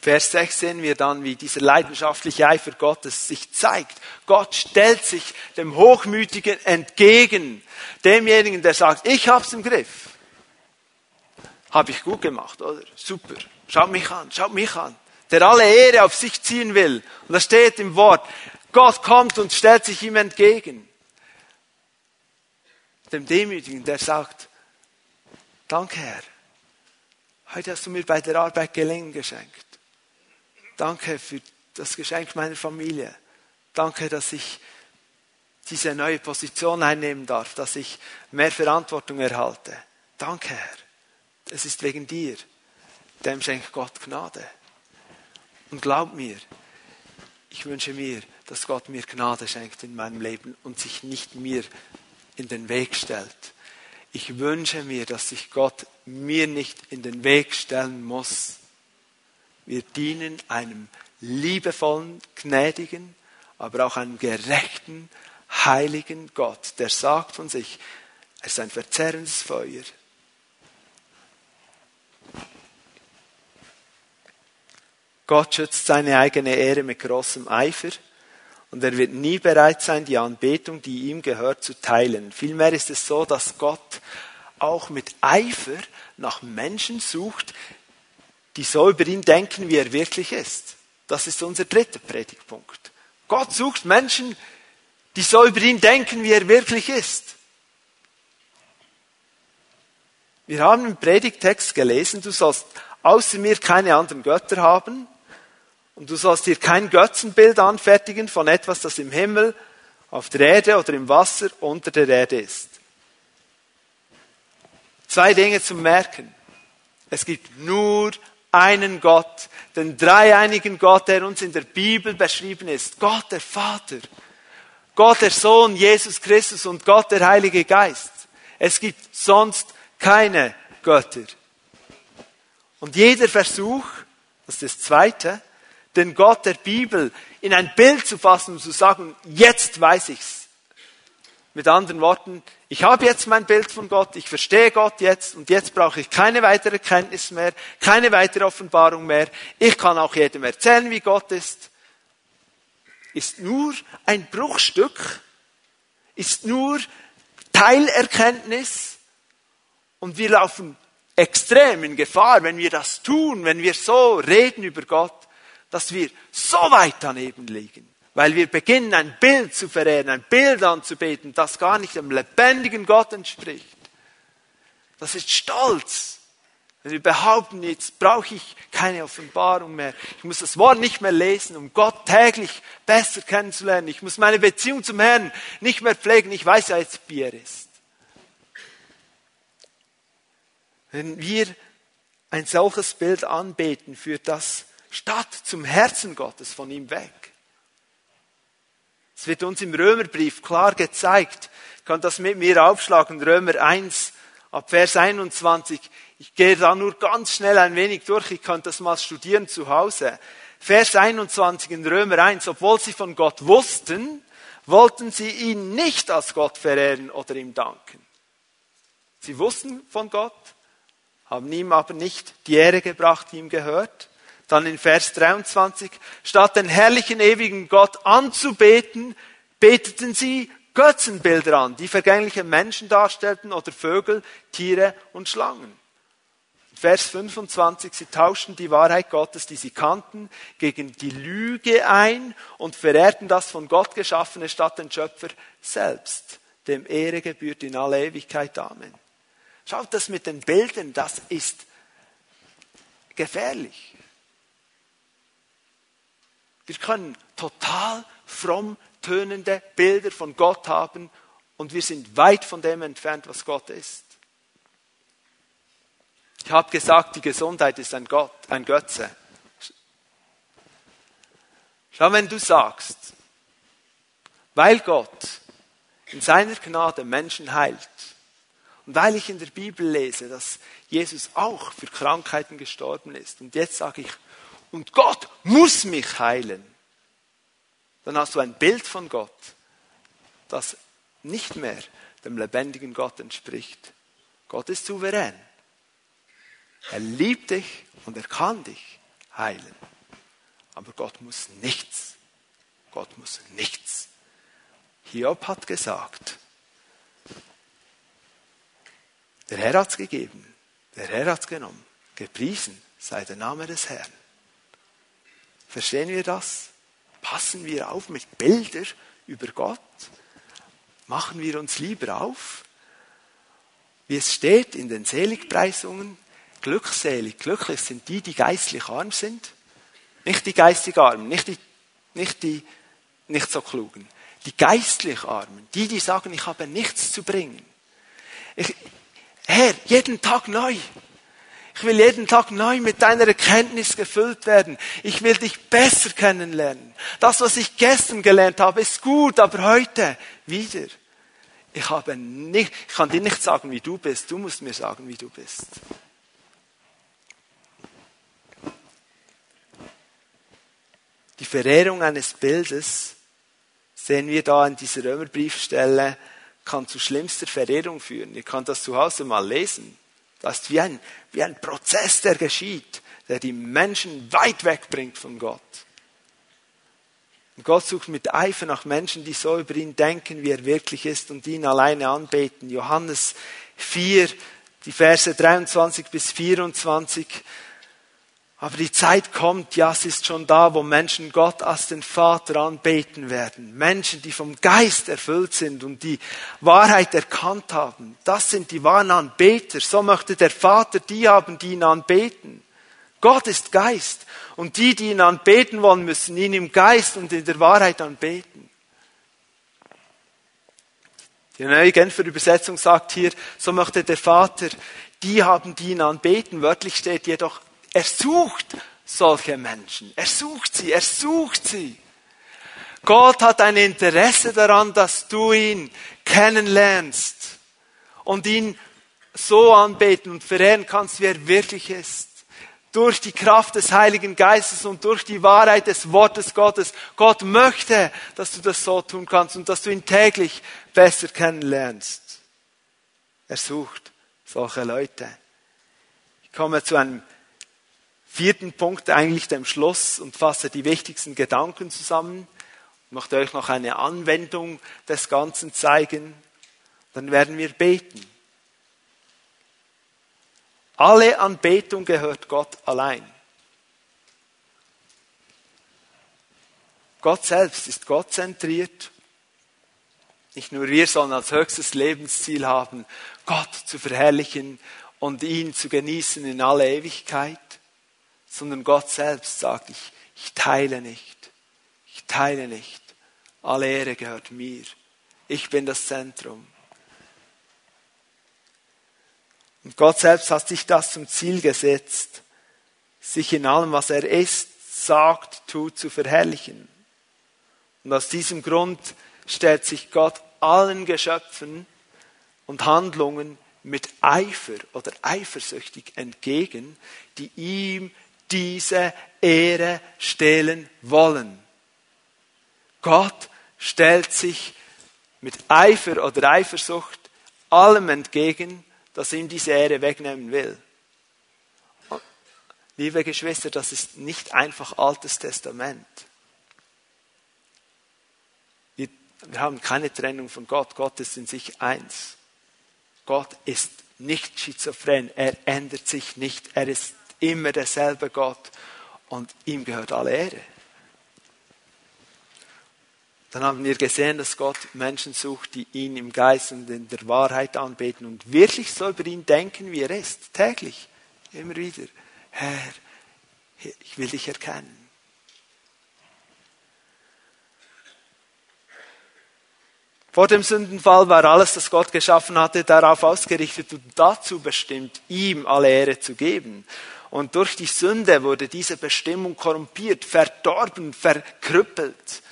Vers 6 sehen wir dann, wie dieser leidenschaftliche Eifer Gottes sich zeigt. Gott stellt sich dem Hochmütigen entgegen, demjenigen, der sagt, ich hab's im Griff. Habe ich gut gemacht, oder? Super. Schaut mich an, schaut mich an. Der alle Ehre auf sich ziehen will. Und da steht im Wort, Gott kommt und stellt sich ihm entgegen. Dem Demütigen, der sagt, danke Herr, heute hast du mir bei der Arbeit Gelingen geschenkt. Danke für das Geschenk meiner Familie. Danke, dass ich diese neue Position einnehmen darf, dass ich mehr Verantwortung erhalte. Danke, Herr. Es ist wegen dir. Dem schenkt Gott Gnade. Und glaub mir, ich wünsche mir, dass Gott mir Gnade schenkt in meinem Leben und sich nicht mir in den Weg stellt. Ich wünsche mir, dass sich Gott mir nicht in den Weg stellen muss. Wir dienen einem liebevollen, gnädigen, aber auch einem gerechten, heiligen Gott, der sagt von sich, er ist ein verzerrendes Feuer. Gott schützt seine eigene Ehre mit großem Eifer und er wird nie bereit sein, die Anbetung, die ihm gehört, zu teilen. Vielmehr ist es so, dass Gott auch mit Eifer nach Menschen sucht, die so über ihn denken, wie er wirklich ist. Das ist unser dritter Predigtpunkt. Gott sucht Menschen, die so über ihn denken, wie er wirklich ist. Wir haben im Predigtext gelesen, du sollst außer mir keine anderen Götter haben und du sollst dir kein Götzenbild anfertigen von etwas, das im Himmel, auf der Erde oder im Wasser unter der Erde ist. Zwei Dinge zum Merken. Es gibt nur einen Gott, den dreieinigen Gott, der uns in der Bibel beschrieben ist. Gott der Vater, Gott der Sohn, Jesus Christus und Gott der Heilige Geist. Es gibt sonst keine Götter. Und jeder Versuch, das ist das Zweite, den Gott der Bibel in ein Bild zu fassen und zu sagen, jetzt weiß ich's. Mit anderen Worten, ich habe jetzt mein Bild von Gott, ich verstehe Gott jetzt und jetzt brauche ich keine weitere Kenntnis mehr, keine weitere Offenbarung mehr. Ich kann auch jedem erzählen, wie Gott ist. Ist nur ein Bruchstück, ist nur Teilerkenntnis und wir laufen extrem in Gefahr, wenn wir das tun, wenn wir so reden über Gott, dass wir so weit daneben liegen weil wir beginnen, ein Bild zu verehren, ein Bild anzubeten, das gar nicht dem lebendigen Gott entspricht. Das ist Stolz. Wenn wir behaupten, jetzt brauche ich keine Offenbarung mehr. Ich muss das Wort nicht mehr lesen, um Gott täglich besser kennenzulernen. Ich muss meine Beziehung zum Herrn nicht mehr pflegen. Ich weiß ja jetzt, wie er ist. Wenn wir ein solches Bild anbeten, führt das statt zum Herzen Gottes von ihm weg. Es wird uns im Römerbrief klar gezeigt. Ich kann das mit mir aufschlagen, Römer 1 ab Vers 21. Ich gehe da nur ganz schnell ein wenig durch, ich kann das mal studieren zu Hause. Vers 21 in Römer 1, obwohl sie von Gott wussten, wollten sie ihn nicht als Gott verehren oder ihm danken. Sie wussten von Gott, haben ihm aber nicht die Ehre gebracht, die ihm gehört. Dann in Vers 23, statt den herrlichen ewigen Gott anzubeten, beteten sie Götzenbilder an, die vergängliche Menschen darstellten oder Vögel, Tiere und Schlangen. Vers 25, sie tauschten die Wahrheit Gottes, die sie kannten, gegen die Lüge ein und verehrten das von Gott geschaffene statt den Schöpfer selbst. Dem Ehre gebührt in aller Ewigkeit. Amen. Schaut das mit den Bildern, das ist gefährlich. Wir können total fromm tönende Bilder von Gott haben und wir sind weit von dem entfernt, was Gott ist. Ich habe gesagt, die Gesundheit ist ein Gott, ein Götze. Schau, wenn du sagst, weil Gott in seiner Gnade Menschen heilt und weil ich in der Bibel lese, dass Jesus auch für Krankheiten gestorben ist und jetzt sage ich, und Gott muss mich heilen, dann hast du ein Bild von Gott, das nicht mehr dem lebendigen Gott entspricht. Gott ist souverän. Er liebt dich und er kann dich heilen. Aber Gott muss nichts. Gott muss nichts. Hiob hat gesagt, der Herr hat es gegeben, der Herr hat es genommen, gepriesen sei der Name des Herrn. Verstehen wir das? Passen wir auf mit Bildern über Gott? Machen wir uns lieber auf? Wie es steht in den Seligpreisungen, glückselig, glücklich sind die, die geistlich arm sind. Nicht die geistig Armen, nicht die, nicht die nicht so klugen. Die geistlich Armen, die, die sagen, ich habe nichts zu bringen. Ich, Herr, jeden Tag neu. Ich will jeden Tag neu mit deiner Erkenntnis gefüllt werden. Ich will dich besser kennenlernen. Das, was ich gestern gelernt habe, ist gut, aber heute wieder. Ich habe nicht, ich kann dir nicht sagen, wie du bist. Du musst mir sagen, wie du bist. Die Verehrung eines Bildes sehen wir da in dieser Römerbriefstelle, kann zu schlimmster Verehrung führen. Ihr könnt das zu Hause mal lesen. Das ist wie ein, wie ein Prozess, der geschieht, der die Menschen weit wegbringt von Gott. Und Gott sucht mit Eifer nach Menschen, die so über ihn denken, wie er wirklich ist und ihn alleine anbeten. Johannes 4, die Verse 23 bis 24 aber die Zeit kommt, ja, es ist schon da, wo Menschen Gott als den Vater anbeten werden. Menschen, die vom Geist erfüllt sind und die Wahrheit erkannt haben. Das sind die wahren Anbeter. So möchte der Vater die haben, die ihn anbeten. Gott ist Geist. Und die, die ihn anbeten wollen, müssen ihn im Geist und in der Wahrheit anbeten. Die neue Genfer Übersetzung sagt hier, so möchte der Vater die haben, die ihn anbeten. Wörtlich steht jedoch er sucht solche Menschen. Er sucht sie, er sucht sie. Gott hat ein Interesse daran, dass du ihn kennenlernst und ihn so anbeten und verehren kannst, wie er wirklich ist. Durch die Kraft des Heiligen Geistes und durch die Wahrheit des Wortes Gottes. Gott möchte, dass du das so tun kannst und dass du ihn täglich besser kennenlernst. Er sucht solche Leute. Ich komme zu einem vierten Punkt, eigentlich dem Schluss und fasse die wichtigsten Gedanken zusammen. Ich möchte euch noch eine Anwendung des Ganzen zeigen. Dann werden wir beten. Alle Anbetung gehört Gott allein. Gott selbst ist Gott zentriert. Nicht nur wir sollen als höchstes Lebensziel haben, Gott zu verherrlichen und ihn zu genießen in aller Ewigkeit, sondern Gott selbst sagt, ich, ich teile nicht, ich teile nicht. Alle Ehre gehört mir. Ich bin das Zentrum. Und Gott selbst hat sich das zum Ziel gesetzt, sich in allem, was er ist, sagt, tut, zu verherrlichen. Und aus diesem Grund stellt sich Gott allen Geschöpfen und Handlungen mit Eifer oder eifersüchtig entgegen, die ihm diese Ehre stehlen wollen. Gott stellt sich mit Eifer oder Eifersucht allem entgegen, das ihm diese Ehre wegnehmen will. Liebe Geschwister, das ist nicht einfach Altes Testament. Wir, haben keine Trennung von Gott. Gott ist in sich eins. Gott ist nicht schizophren. Er ändert sich nicht. Er ist immer derselbe Gott und ihm gehört alle Ehre. Dann haben wir gesehen, dass Gott Menschen sucht, die ihn im Geist und in der Wahrheit anbeten und wirklich so über ihn denken, wie er ist, täglich, immer wieder. Herr, ich will dich erkennen. Vor dem Sündenfall war alles, das Gott geschaffen hatte, darauf ausgerichtet und dazu bestimmt, ihm alle Ehre zu geben. Und durch die Sünde wurde diese Bestimmung korrumpiert, verdorben, verkrüppelt.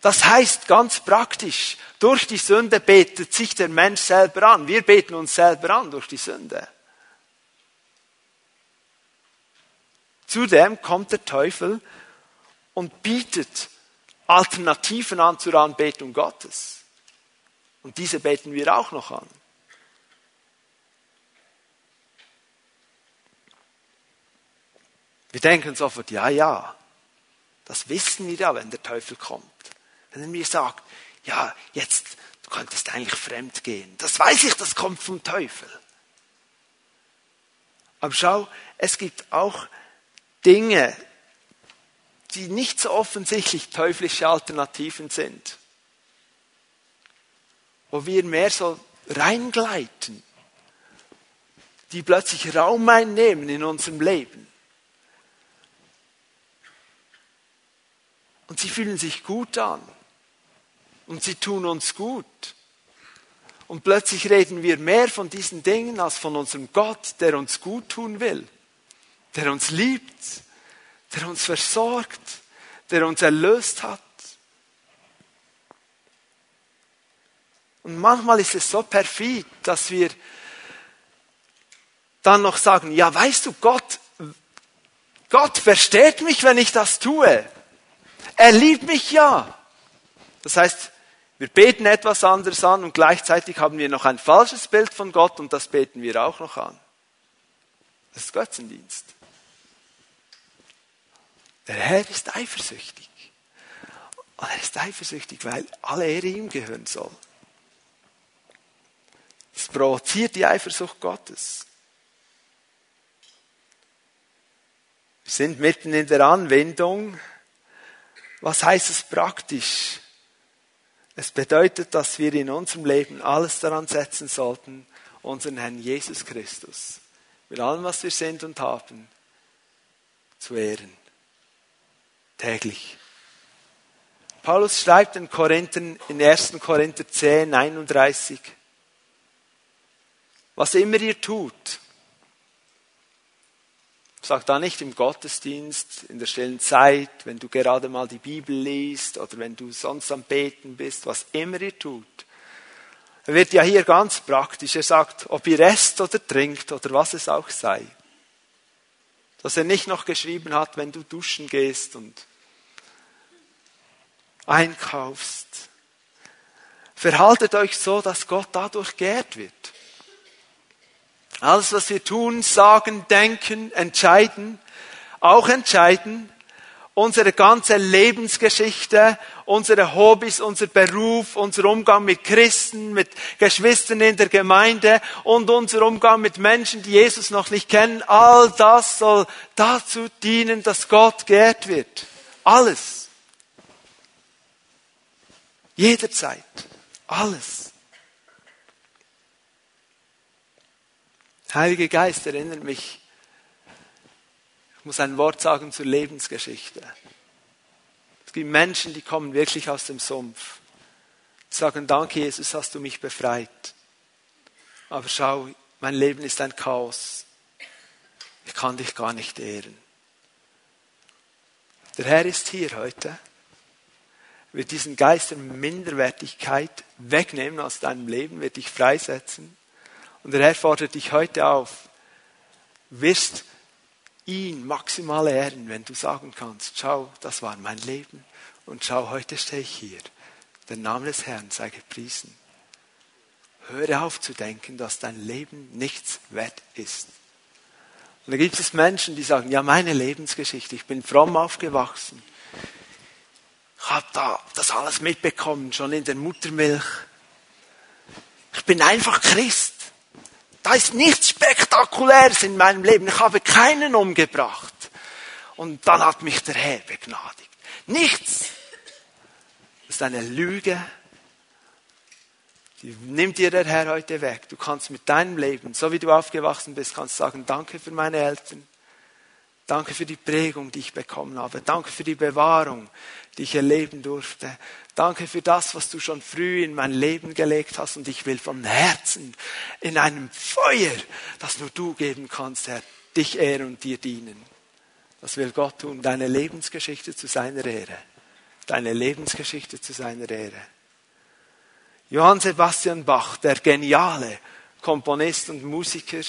Das heißt ganz praktisch, durch die Sünde betet sich der Mensch selber an. Wir beten uns selber an durch die Sünde. Zudem kommt der Teufel und bietet Alternativen an zur Anbetung Gottes. Und diese beten wir auch noch an. Wir denken sofort, ja, ja, das wissen wir ja, wenn der Teufel kommt. Wenn er mir sagt, ja, jetzt, du könntest eigentlich fremd gehen. Das weiß ich, das kommt vom Teufel. Aber schau, es gibt auch Dinge, die nicht so offensichtlich teuflische Alternativen sind. Wo wir mehr so reingleiten, die plötzlich Raum einnehmen in unserem Leben. Und sie fühlen sich gut an und sie tun uns gut. Und plötzlich reden wir mehr von diesen Dingen als von unserem Gott, der uns gut tun will, der uns liebt, der uns versorgt, der uns erlöst hat. Und manchmal ist es so perfid, dass wir dann noch sagen, ja, weißt du, Gott, Gott versteht mich, wenn ich das tue. Er liebt mich ja. Das heißt, wir beten etwas anderes an und gleichzeitig haben wir noch ein falsches Bild von Gott und das beten wir auch noch an. Das ist Götzendienst. Der Herr ist eifersüchtig. Und er ist eifersüchtig, weil alle Ehre ihm gehören soll. Es provoziert die Eifersucht Gottes. Wir sind mitten in der Anwendung. Was heißt es praktisch? Es bedeutet, dass wir in unserem Leben alles daran setzen sollten, unseren Herrn Jesus Christus mit allem, was wir sind und haben, zu ehren. Täglich. Paulus schreibt den Korinthern in 1. Korinther 10, 31, was immer ihr tut, Sag da nicht im Gottesdienst, in der stillen Zeit, wenn du gerade mal die Bibel liest oder wenn du sonst am Beten bist, was immer ihr tut. Er wird ja hier ganz praktisch. Er sagt, ob ihr esst oder trinkt oder was es auch sei. Dass er nicht noch geschrieben hat, wenn du duschen gehst und einkaufst. Verhaltet euch so, dass Gott dadurch geehrt wird. Alles, was wir tun, sagen, denken, entscheiden, auch entscheiden, unsere ganze Lebensgeschichte, unsere Hobbys, unser Beruf, unser Umgang mit Christen, mit Geschwistern in der Gemeinde und unser Umgang mit Menschen, die Jesus noch nicht kennen, all das soll dazu dienen, dass Gott geehrt wird. Alles. Jederzeit. Alles. Heiliger Geist erinnert mich, ich muss ein Wort sagen zur Lebensgeschichte. Es gibt Menschen, die kommen wirklich aus dem Sumpf. Die sagen, danke Jesus, hast du mich befreit. Aber schau, mein Leben ist ein Chaos. Ich kann dich gar nicht ehren. Der Herr ist hier heute, wird diesen Geist der Minderwertigkeit wegnehmen aus deinem Leben, wird dich freisetzen und der Herr fordert dich heute auf, wirst ihn maximal ehren, wenn du sagen kannst, schau, das war mein Leben und schau, heute stehe ich hier. Der Name des Herrn sei gepriesen. Höre auf zu denken, dass dein Leben nichts wert ist. Und da gibt es Menschen, die sagen, ja, meine Lebensgeschichte, ich bin fromm aufgewachsen. Ich habe da das alles mitbekommen, schon in der Muttermilch. Ich bin einfach Christ. Da ist nichts Spektakuläres in meinem Leben. Ich habe keinen umgebracht. Und dann hat mich der Herr begnadigt. Nichts. Das ist eine Lüge. Die nimmt dir der Herr heute weg. Du kannst mit deinem Leben, so wie du aufgewachsen bist, kannst sagen, danke für meine Eltern. Danke für die Prägung, die ich bekommen habe. Danke für die Bewahrung, die ich erleben durfte. Danke für das, was du schon früh in mein Leben gelegt hast. Und ich will von Herzen in einem Feuer, das nur du geben kannst, Herr, dich ehren und dir dienen. Das will Gott tun, deine Lebensgeschichte zu seiner Ehre. Deine Lebensgeschichte zu seiner Ehre. Johann Sebastian Bach, der geniale Komponist und Musiker,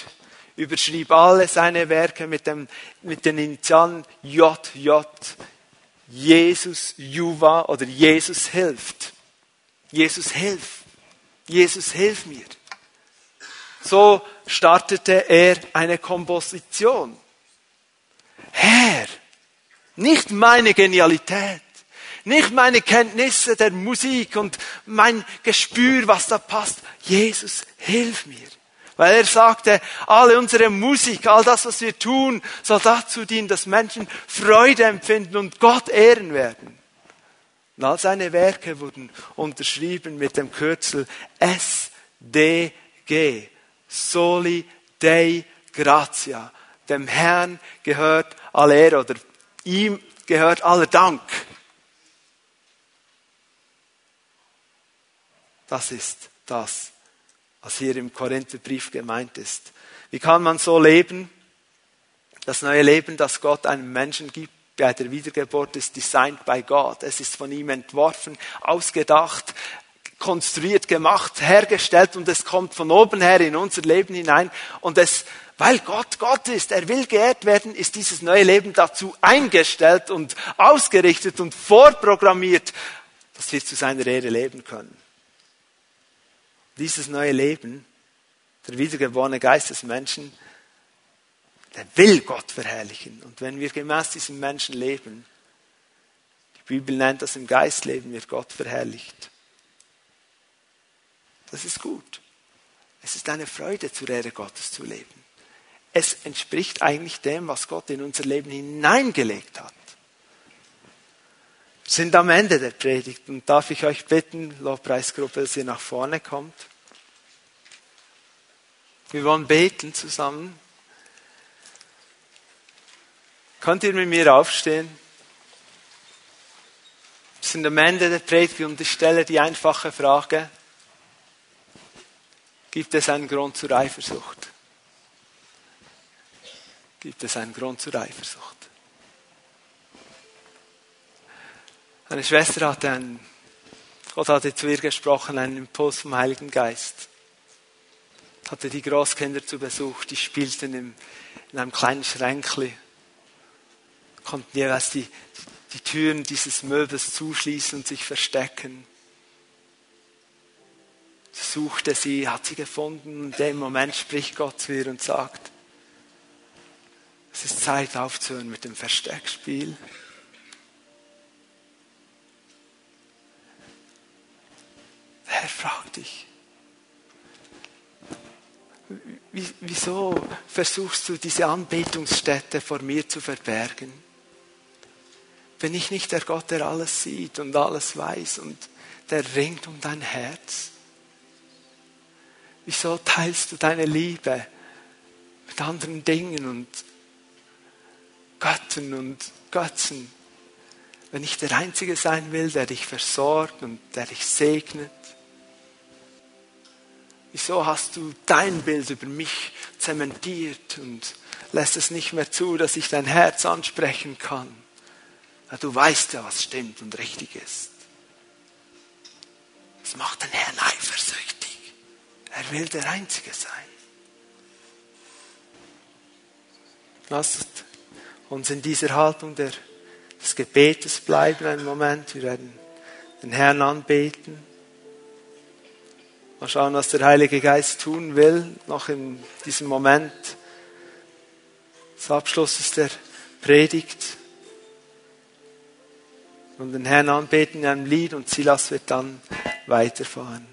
überschrieb alle seine Werke mit, dem, mit den Initialen JJ. Jesus Juva oder Jesus hilft. Jesus hilf. Jesus hilf mir. So startete er eine Komposition. Herr, nicht meine Genialität, nicht meine Kenntnisse der Musik und mein Gespür, was da passt. Jesus, hilf mir. Weil er sagte, alle unsere Musik, all das, was wir tun, soll dazu dienen, dass Menschen Freude empfinden und Gott ehren werden. Und all seine Werke wurden unterschrieben mit dem Kürzel SDG, Soli Dei Gratia. Dem Herrn gehört alle Ehre oder ihm gehört aller Dank. Das ist das, was hier im Korintherbrief gemeint ist. Wie kann man so leben? Das neue Leben, das Gott einem Menschen gibt bei der Wiedergeburt, ist designed by God. Es ist von ihm entworfen, ausgedacht, konstruiert, gemacht, hergestellt und es kommt von oben her in unser Leben hinein und es, weil Gott Gott ist, er will geehrt werden, ist dieses neue Leben dazu eingestellt und ausgerichtet und vorprogrammiert, dass wir zu seiner Ehre leben können dieses neue Leben, der wiedergeborene Geist des Menschen, der will Gott verherrlichen. Und wenn wir gemäß diesem Menschen leben, die Bibel nennt das im Geist leben, wird Gott verherrlicht. Das ist gut. Es ist eine Freude, zur Ehre Gottes zu leben. Es entspricht eigentlich dem, was Gott in unser Leben hineingelegt hat sind am Ende der Predigt und darf ich euch bitten, Lobpreisgruppe, dass ihr nach vorne kommt. Wir wollen beten zusammen. Könnt ihr mit mir aufstehen? Wir sind am Ende der Predigt und ich stelle die einfache Frage, gibt es einen Grund zur Eifersucht? gibt es einen Grund zur Eifersucht. Eine Schwester hatte einen, Gott hatte zu ihr gesprochen, einen Impuls vom Heiligen Geist. Hatte die Großkinder zu Besuch, die spielten im, in einem kleinen Schränkli, konnten jeweils die, die Türen dieses Möbels zuschließen und sich verstecken. Suchte sie, hat sie gefunden. In dem Moment spricht Gott zu ihr und sagt, es ist Zeit aufzuhören mit dem Versteckspiel. Der Herr fragt dich, wieso versuchst du diese Anbetungsstätte vor mir zu verbergen? Bin ich nicht der Gott, der alles sieht und alles weiß und der ringt um dein Herz? Wieso teilst du deine Liebe mit anderen Dingen und Göttern und Götzen, wenn ich der Einzige sein will, der dich versorgt und der dich segnet? Wieso hast du dein Bild über mich zementiert und lässt es nicht mehr zu, dass ich dein Herz ansprechen kann? Du weißt ja, was stimmt und richtig ist. Das macht den Herrn eifersüchtig. Er will der Einzige sein. Lasst uns in dieser Haltung der, des Gebetes bleiben einen Moment. Wir werden den Herrn anbeten. Mal schauen, was der Heilige Geist tun will, noch in diesem Moment des Abschlusses der Predigt. Und den Herrn anbeten in einem Lied und Silas wird dann weiterfahren.